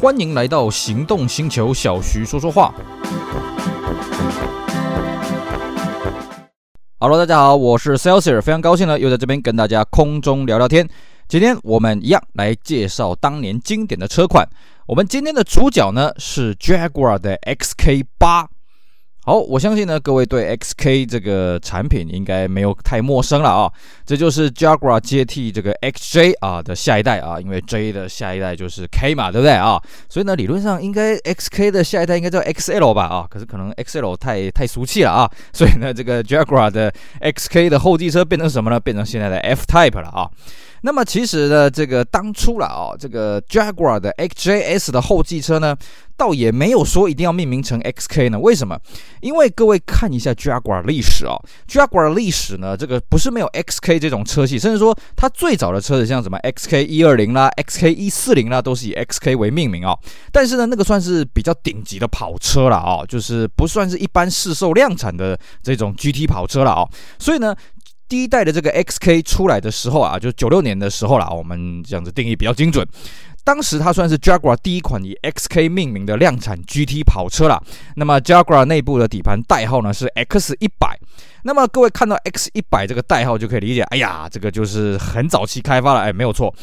欢迎来到行动星球，小徐说说话。Hello，大家好，我是 c e l s i r 非常高兴呢，又在这边跟大家空中聊聊天。今天我们一样来介绍当年经典的车款。我们今天的主角呢是 Jaguar 的 XK 八。好，我相信呢，各位对 XK 这个产品应该没有太陌生了啊。这就是 Jaguar 接替这个 XJ 啊的下一代啊，因为 J 的下一代就是 K 嘛，对不对啊？所以呢，理论上应该 XK 的下一代应该叫 XL 吧啊？可是可能 XL 太太俗气了啊，所以呢，这个 Jaguar 的 XK 的后继车变成什么呢？变成现在的 F Type 了啊。那么其实呢，这个当初了啊，这个 Jaguar 的 XJS 的后继车呢，倒也没有说一定要命名成 XK 呢。为什么？因为各位看一下 Jaguar 历史啊，Jaguar 历史呢，这个不是没有 XK 这种车系，甚至说它最早的车子像什么 XK 一二零啦、XK 一四零啦，都是以 XK 为命名啊。但是呢，那个算是比较顶级的跑车了啊，就是不算是一般市售量产的这种 GT 跑车了啊。所以呢。第一代的这个 XK 出来的时候啊，就九六年的时候啦，我们这样子定义比较精准。当时它算是 Jaguar 第一款以 XK 命名的量产 GT 跑车啦。那么 Jaguar 内部的底盘代号呢是 X 一百。那么各位看到 X 一百这个代号就可以理解，哎呀，这个就是很早期开发了，哎，没有错。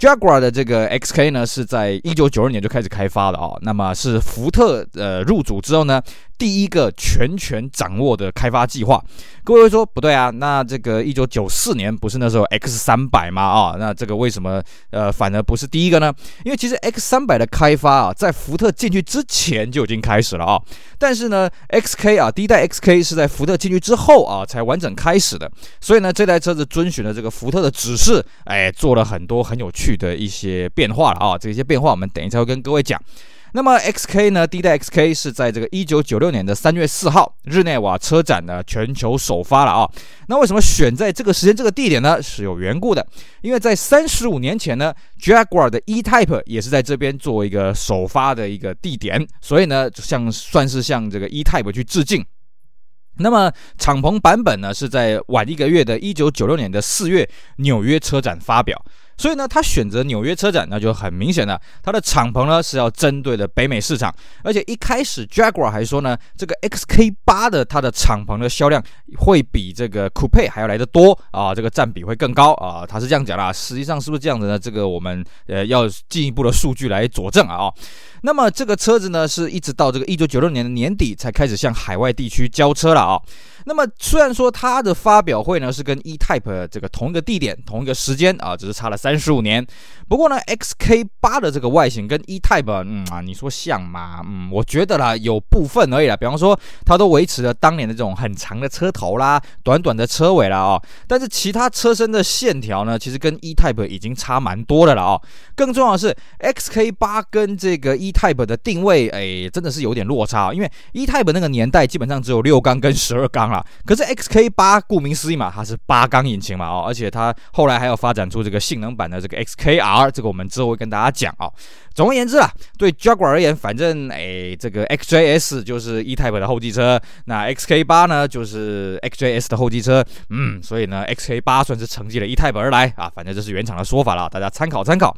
Jaguar 的这个 XK 呢，是在一九九二年就开始开发的啊、哦，那么是福特呃入主之后呢，第一个全权掌握的开发计划。各位会说不对啊，那这个一九九四年不是那时候 X 三百吗？啊，那这个为什么呃反而不是第一个呢？因为其实 X 三百的开发啊，在福特进去之前就已经开始了啊，但是呢，XK 啊，第一代 XK 是在福特进去之后啊才完整开始的，所以呢，这台车子遵循了这个福特的指示，哎，做了很多很有趣的一些变化了啊！这些变化我们等一下会跟各位讲。那么 XK 呢，第一代 XK 是在这个一九九六年的三月四号日内瓦车展呢全球首发了啊。那为什么选在这个时间这个地点呢？是有缘故的，因为在三十五年前呢，Jaguar 的 E-Type 也是在这边作为一个首发的一个地点，所以呢，像算是向这个 E-Type 去致敬。那么敞篷版本呢，是在晚一个月的一九九六年的四月纽约车展发表。所以呢，他选择纽约车展，那就很明显了。它的敞篷呢是要针对的北美市场，而且一开始 Jaguar 还说呢，这个 XK 八的它的敞篷的销量会比这个 Coupe 还要来得多啊，这个占比会更高啊，他是这样讲啦。实际上是不是这样子呢？这个我们呃要进一步的数据来佐证啊。那么这个车子呢，是一直到这个一九九六年的年底才开始向海外地区交车了啊。那么虽然说它的发表会呢是跟 E-Type 这个同一个地点、同一个时间啊，只是差了三十五年。不过呢，XK 八的这个外形跟 E-Type，嗯啊，你说像吗？嗯，我觉得啦，有部分而已啦。比方说，它都维持了当年的这种很长的车头啦、短短的车尾啦啊。但是其他车身的线条呢，其实跟 E-Type 已经差蛮多的了啊。更重要的是，XK 八跟这个 E-Type 的定位，哎，真的是有点落差。因为 E-Type 那个年代基本上只有六缸跟十二缸啦，可是 XK 八顾名思义嘛，它是八缸引擎嘛哦，而且它后来还要发展出这个性能版的这个 XKR。这个我们之后会跟大家讲啊、哦。总而言之啊，对 Jaguar 而言，反正哎，这个 XJS 就是 E-Type 的后继车，那 XK 八呢就是 XJS 的后继车。嗯，所以呢，XK 八算是承继了 E-Type 而来啊。反正这是原厂的说法了，大家参考参考。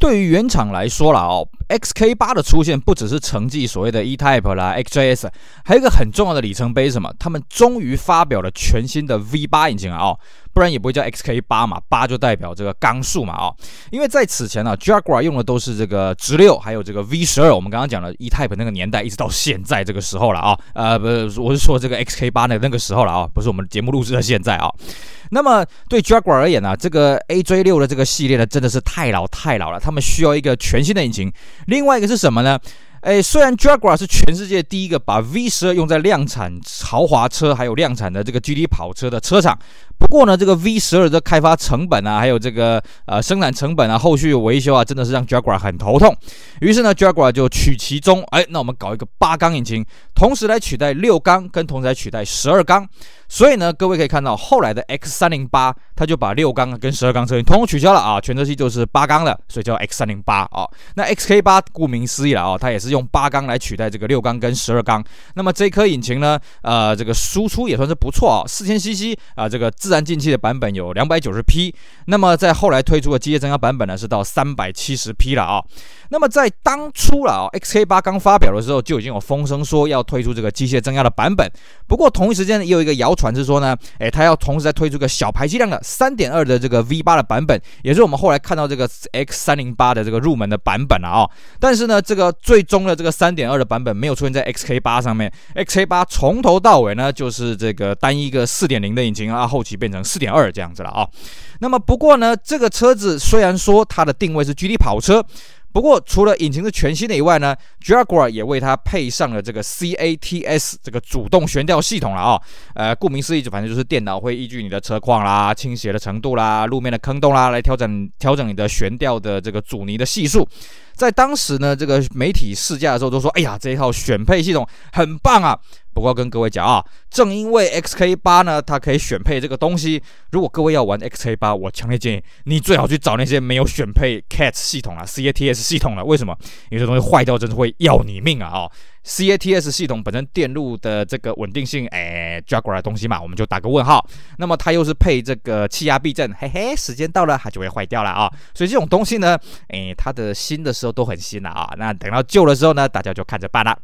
对于原厂来说了哦，XK 八的出现不只是成绩所谓的 E-Type 啦，XJS，还有一个很重要的里程碑是什么？他们终于发表了全新的 V 八引擎啊！哦，不然也不会叫 XK 八嘛，八就代表这个缸数嘛！哦，因为在此前呢，Jaguar 用的都是这个直六，还有这个 V 十二。我们刚刚讲了 E-Type 那个年代，一直到现在这个时候了啊！呃，不是，我是说这个 XK 八那那个时候了啊，不是我们节目录制的现在啊。那么对 Jaguar 而言呢、这个 AJ 六的这个系列呢，真的是太老太老了，他们需要一个全新的引擎。另外一个是什么呢？哎，虽然 Jaguar 是全世界第一个把 V 十二用在量产豪华车还有量产的这个 GT 跑车的车厂，不过呢，这个 V12 的开发成本啊，还有这个呃生产成本啊，后续维修啊，真的是让 Jaguar 很头痛。于是呢，Jaguar 就取其中，哎，那我们搞一个八缸引擎，同时来取代六缸，跟同时来取代十二缸。所以呢，各位可以看到，后来的 X 三零八，它就把六缸跟十二缸车型统统取消了啊，全车系就是八缸的，所以叫 X 三零八啊。那 XK 八顾名思义了啊，它也是用八缸来取代这个六缸跟十二缸。那么这颗引擎呢，呃，这个输出也算是不错啊，四千 CC 啊，这个自自然进气的版本有两百九十匹，那么在后来推出的机械增压版本呢，是到三百七十匹了啊。那么在当初了啊，XK8 刚发表的时候就已经有风声说要推出这个机械增压的版本。不过同一时间呢，也有一个谣传是说呢，诶，它要同时再推出个小排气量的三点二的这个 V8 的版本，也是我们后来看到这个 X308 的这个入门的版本了啊。但是呢，这个最终的这个三点二的版本没有出现在 XK8 上面，XK8 从头到尾呢就是这个单一个四点零的引擎啊，后期变成四点二这样子了啊。那么不过呢，这个车子虽然说它的定位是 GT 跑车。不过，除了引擎是全新的以外呢，Jaguar 也为它配上了这个 CATS 这个主动悬吊系统了啊、呃，顾名思义，就反正就是电脑会依据你的车况啦、倾斜的程度啦、路面的坑洞啦，来调整调整你的悬吊的这个阻尼的系数。在当时呢，这个媒体试驾的时候都说：“哎呀，这一套选配系统很棒啊！”不过跟各位讲啊，正因为 XK 八呢，它可以选配这个东西。如果各位要玩 XK 八我强烈建议你最好去找那些没有选配 CATS 系统啊、CATS 系统了。为什么？因为这东西坏掉真的会要你命啊！啊，CATS 系统本身电路的这个稳定性，哎，Jaguar 的东西嘛，我们就打个问号。那么它又是配这个气压避震，嘿嘿，时间到了它就会坏掉了啊。所以这种东西呢，哎，它的新的时候都很新了啊。那等到旧的时候呢，大家就看着办了。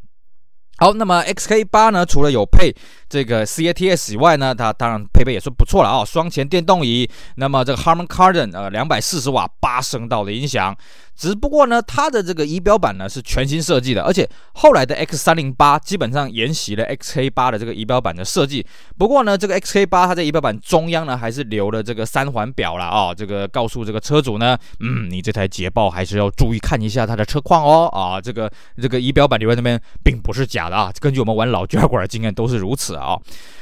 好，那么 XK8 呢，除了有配这个 CATS 以外呢，它当然配备也是不错了啊，双前电动椅，那么这个 Harman Kardon 呃两百四十瓦八声道的音响。只不过呢，它的这个仪表板呢是全新设计的，而且后来的 X 三零八基本上沿袭了 XK 八的这个仪表板的设计。不过呢，这个 XK 八它在仪表板中央呢还是留了这个三环表了啊、这个告诉这个车主呢，嗯，你这台捷豹还是要注意看一下它的车况哦啊，这个这个仪表板留在那边并不是假的啊，根据我们玩老 Jaguar 的经验都是如此啊。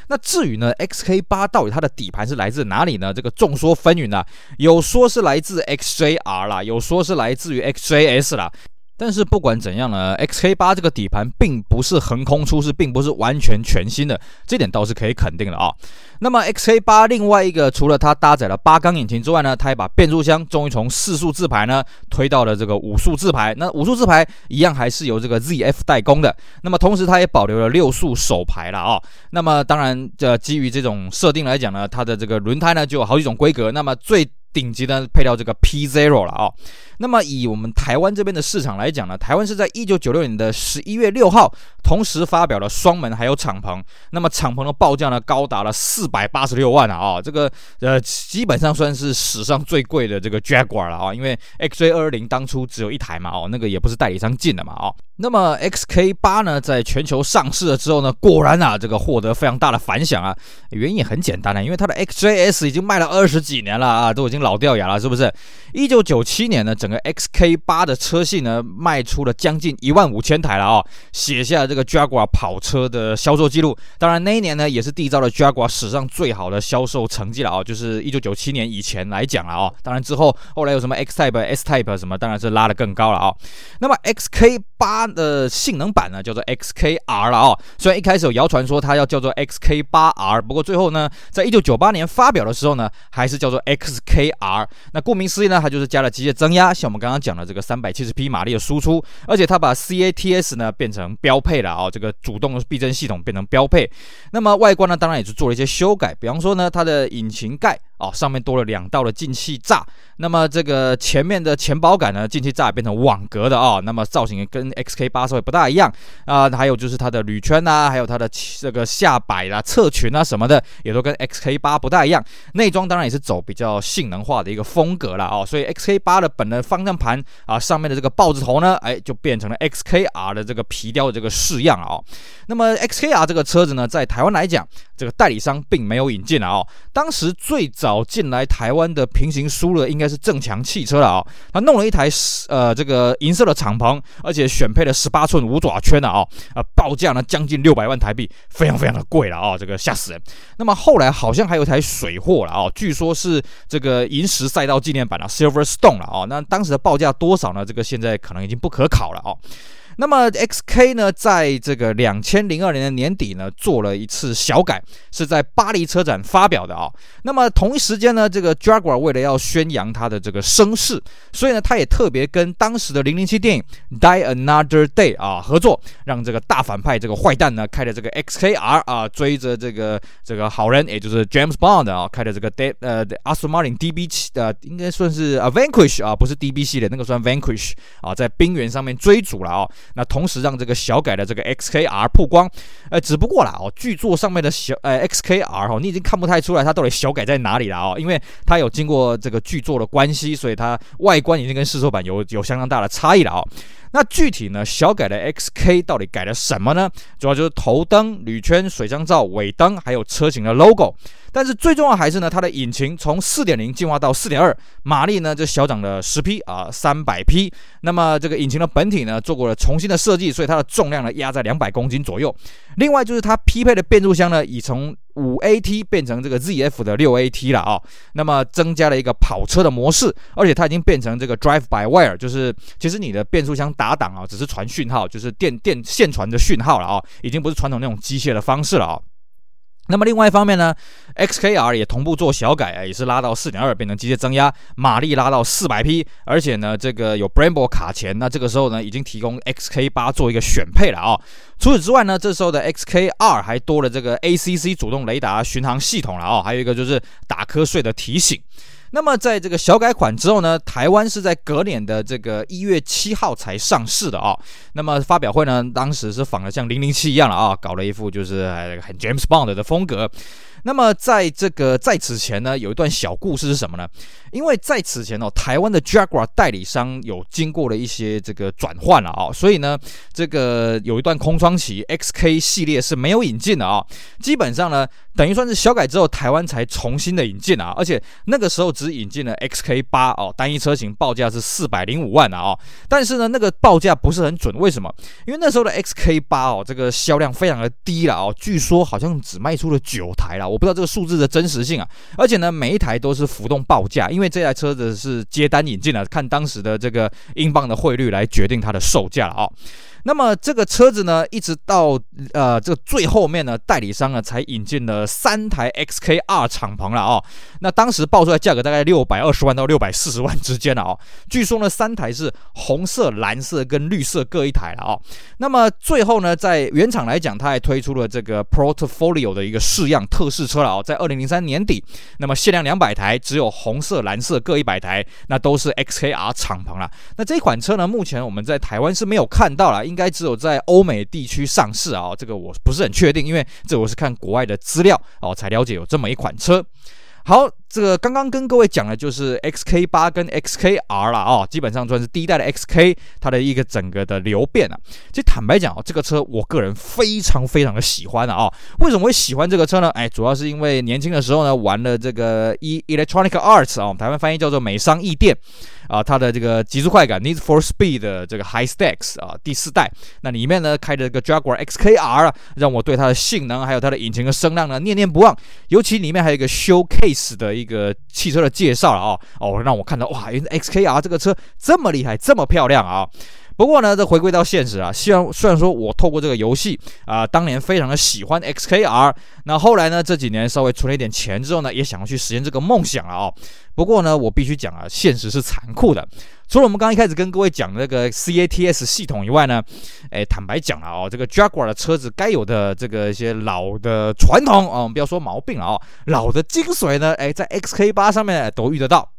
那至于呢，XK8 到底它的底盘是来自哪里呢？这个众说纷纭啊，有说是来自 XJR 啦，有说是来自至于 XJS 啦。但是不管怎样呢，XK8 这个底盘并不是横空出世，并不是完全全新的，这点倒是可以肯定的啊。那么 XK8 另外一个，除了它搭载了八缸引擎之外呢，它也把变速箱终于从四速自排呢推到了这个五速自排。那五速自排一样还是由这个 ZF 代工的。那么同时它也保留了六速手排了啊。那么当然，这基于这种设定来讲呢，它的这个轮胎呢就有好几种规格。那么最顶级的配到这个 P Zero 了啊。那么以我们台湾这边的市场来讲呢，台湾是在一九九六年的十一月六号同时发表了双门还有敞篷。那么敞篷的报价呢高达了四百八十六万啊！啊，这个呃基本上算是史上最贵的这个 Jaguar 了啊，因为 XJ220 当初只有一台嘛，哦，那个也不是代理商进的嘛，哦。那么 XK8 呢，在全球上市了之后呢，果然啊，这个获得非常大的反响啊。原因也很简单啊，因为它的 XJS 已经卖了二十几年了啊，都已经老掉牙了，是不是？一九九七年呢，整个 XK8 的车系呢，卖出了将近一万五千台了啊，写下了这个 Jaguar 跑车的销售记录。当然那一年呢，也是缔造了 Jaguar 史上最好的销售成绩了啊，就是一九九七年以前来讲了啊。当然之后后来有什么 X Type、S Type 什么，当然是拉得更高了啊。那么 XK8。它的性能版呢叫做 XKR 了哦，虽然一开始有谣传说它要叫做 XK8R，不过最后呢，在一九九八年发表的时候呢，还是叫做 XKR。那顾名思义呢，它就是加了机械增压，像我们刚刚讲的这个三百七十匹马力的输出，而且它把 CATS 呢变成标配了啊，这个主动避震系统变成标配。那么外观呢，当然也是做了一些修改，比方说呢，它的引擎盖。哦，上面多了两道的进气栅，那么这个前面的前保杆呢，进气栅也变成网格的哦，那么造型跟 XK8 稍微不大一样啊，还有就是它的铝圈呐，还有它的这个下摆啦、侧裙啊什么的，也都跟 XK8 不大一样。内装当然也是走比较性能化的一个风格了哦，所以 XK8 的本的方向盘啊，上面的这个豹子头呢，哎，就变成了 XKR 的这个皮雕的这个式样啊。那么 XKR 这个车子呢，在台湾来讲，这个代理商并没有引进啊，当时最早。进来台湾的平行输了，应该是正强汽车了、哦！他弄了一台呃这个银色的敞篷，而且选配了十八寸五爪圈的啊、哦！啊，报价呢将近六百万台币，非常非常的贵了啊、哦！这个吓死人。那么后来好像还有一台水货了、哦，据说是这个银石赛道纪念版的，Silverstone 了、哦。那当时的报价多少呢？这个现在可能已经不可考了、哦。那么 XK 呢，在这个两千零二年的年底呢，做了一次小改，是在巴黎车展发表的啊、那么同一时间呢，这个 Jaguar 为了要宣扬它的这个声势，所以呢，他也特别跟当时的零零七电影 Die Another Day 啊合作，让这个大反派这个坏蛋呢，开的这个 XKR 啊，追着这个这个好人，也就是 James Bond 啊，开的这个 De 呃 Aston Martin DB 七的，应该算是啊 Vanquish 啊，不是 DB 系列，那个算 Vanquish 啊，在冰原上面追逐了啊。那同时让这个小改的这个 XKR 曝光，呃，只不过啦哦，剧作上面的小呃 XKR 哦，你已经看不太出来它到底小改在哪里了哦，因为它有经过这个剧作的关系，所以它外观已经跟试售版有有相当大的差异了哦。那具体呢，小改的 XK 到底改了什么呢？主要就是头灯、铝圈、水箱罩、尾灯，还有车型的 logo。但是最重要还是呢，它的引擎从四点零进化到四点二，马力呢就小涨了十匹啊，三百匹。那么这个引擎的本体呢做过了重新的设计，所以它的重量呢压在两百公斤左右。另外就是它匹配的变速箱呢，已从五 AT 变成这个 ZF 的六 AT 了啊。那么增加了一个跑车的模式，而且它已经变成这个 Drive by Wire，就是其实你的变速箱打档啊，只是传讯号，就是电电线传的讯号了啊，已经不是传统那种机械的方式了啊。那么另外一方面呢，XKR 也同步做小改啊，也是拉到四点二变成机械增压，马力拉到四百匹，而且呢，这个有 Brembo 卡钳，那这个时候呢，已经提供 XK 八做一个选配了啊。除此之外呢，这时候的 XKR 还多了这个 ACC 主动雷达巡航系统了啊，还有一个就是打瞌睡的提醒。那么在这个小改款之后呢，台湾是在隔年的这个一月七号才上市的啊、那么发表会呢，当时是仿的像零零七一样了啊、搞了一副就是很 James Bond 的风格。那么在这个在此前呢，有一段小故事是什么呢？因为在此前哦，台湾的 Jaguar 代理商有经过了一些这个转换了啊，所以呢，这个有一段空窗期，XK 系列是没有引进的啊。基本上呢，等于算是小改之后，台湾才重新的引进啊。而且那个时候只引进了 XK 八哦，单一车型报价是四百零五万的啊。但是呢，那个报价不是很准，为什么？因为那时候的 XK 八哦，这个销量非常的低了哦，据说好像只卖出了九台了。我不知道这个数字的真实性啊，而且呢，每一台都是浮动报价，因为这台车子是接单引进的，看当时的这个英镑的汇率来决定它的售价了啊。那么这个车子呢，一直到呃这个最后面呢，代理商呢才引进了三台 XKR 敞篷了、哦。那当时报出来价格大概六百二十万到六百四十万之间了、哦。据说呢，三台是红色、蓝色跟绿色各一台了、哦。那么最后呢，在原厂来讲，它还推出了这个 Portfolio 的一个试样特试车了、哦，在二零零三年底，那么限量两百台，只有红色、蓝色各一百台，那都是 XKR 敞篷了。那这款车呢，目前我们在台湾是没有看到了。应该只有在欧美地区上市啊，这个我不是很确定，因为这我是看国外的资料哦才了解有这么一款车。好，这个刚刚跟各位讲的就是 XK 八跟 XKR 了啊，基本上算是第一代的 XK，它的一个整个的流变啊。其实坦白讲哦，这个车我个人非常非常的喜欢的啊。为什么会喜欢这个车呢？哎，主要是因为年轻的时候呢玩了这个 E Electronic Arts 啊，台湾翻译叫做美商艺电。啊，它的这个极速快感 Need for Speed 的这个 High Stacks 啊，第四代，那里面呢开的这个 Jaguar XKR 啊，让我对它的性能还有它的引擎的声浪呢念念不忘。尤其里面还有一个 Showcase 的一个汽车的介绍了啊，哦，让我看到哇，原来 XKR 这个车这么厉害，这么漂亮啊。不过呢，这回归到现实啊，虽然虽然说我透过这个游戏啊，当年非常的喜欢 XKR，那后来呢这几年稍微存了一点钱之后呢，也想要去实现这个梦想了啊。不过呢，我必须讲啊，现实是残酷的。除了我们刚刚一开始跟各位讲的那个 CATS 系统以外呢，哎，坦白讲了哦，这个 Jaguar 的车子该有的这个一些老的传统啊，我们不要说毛病了啊，老的精髓呢，哎，在 XK8 上面都遇得到。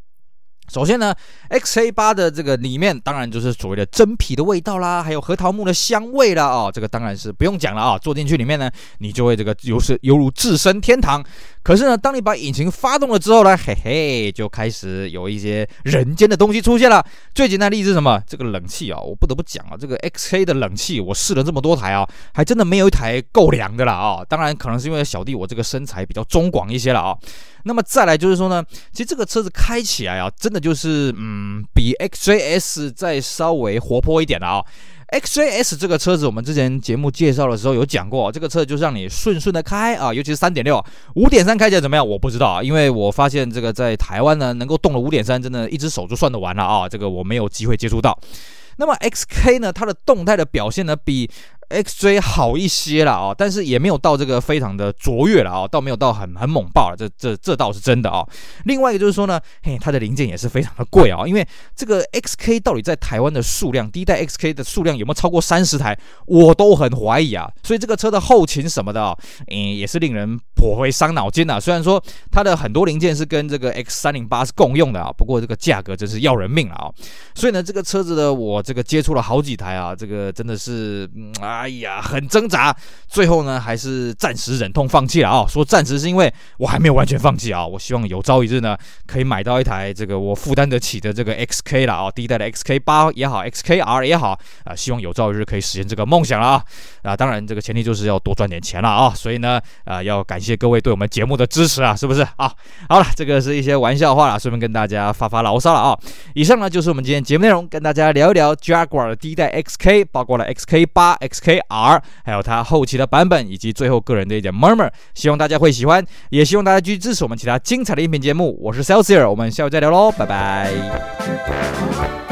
首先呢，XK8 的这个里面当然就是所谓的真皮的味道啦，还有核桃木的香味啦，哦，这个当然是不用讲了啊，坐进去里面呢，你就会这个犹是犹如置身天堂。可是呢，当你把引擎发动了之后呢，嘿嘿，就开始有一些人间的东西出现了。最简单的例子是什么？这个冷气啊，我不得不讲啊，这个 XK 的冷气我试了这么多台啊，还真的没有一台够凉的了啊。当然，可能是因为小弟我这个身材比较中广一些了啊。那么再来就是说呢，其实这个车子开起来啊，真的就是嗯，比 XJS 再稍微活泼一点的啊。XJS 这个车子，我们之前节目介绍的时候有讲过，这个车就是让你顺顺的开啊，尤其是三点六、五点三开起来怎么样？我不知道啊，因为我发现这个在台湾呢，能够动了五点三，真的一只手就算得完了啊，这个我没有机会接触到。那么 XK 呢，它的动态的表现呢，比 XJ 好一些了啊，但是也没有到这个非常的卓越了啊，倒没有到很很猛爆了，这这这倒是真的啊。另外一个就是说呢，嘿，它的零件也是非常的贵啊，因为这个 XK 到底在台湾的数量，第一代 XK 的数量有没有超过三十台，我都很怀疑啊。所以这个车的后勤什么的啊，嗯，也是令人颇为伤脑筋的。虽然说它的很多零件是跟这个 X 三零八是共用的啊，不过这个价格真是要人命了啊。所以呢，这个车子呢，我这个接触了好几台啊，这个真的是嗯啊。哎呀，很挣扎，最后呢，还是暂时忍痛放弃了啊、说暂时是因为我还没有完全放弃啊、我希望有朝一日呢，可以买到一台这个我负担得起的这个 XK 了啊、第一代的 XK 八也好，XKR 也好啊、希望有朝一日可以实现这个梦想了啊。啊，当然这个前提就是要多赚点钱了啊。所以呢，啊，要感谢各位对我们节目的支持啊，是不是啊？好了，这个是一些玩笑话了，顺便跟大家发发牢骚了啊。以上呢就是我们今天节目内容，跟大家聊一聊 Jaguar 的第一代 XK，包括了 XK 八 X、K R，。还有它后期的版本，以及最后个人的一点 murmur，希望大家会喜欢，也希望大家继续支持我们其他精彩的音频节目。我是 Celsius，我们下回再聊喽，拜拜。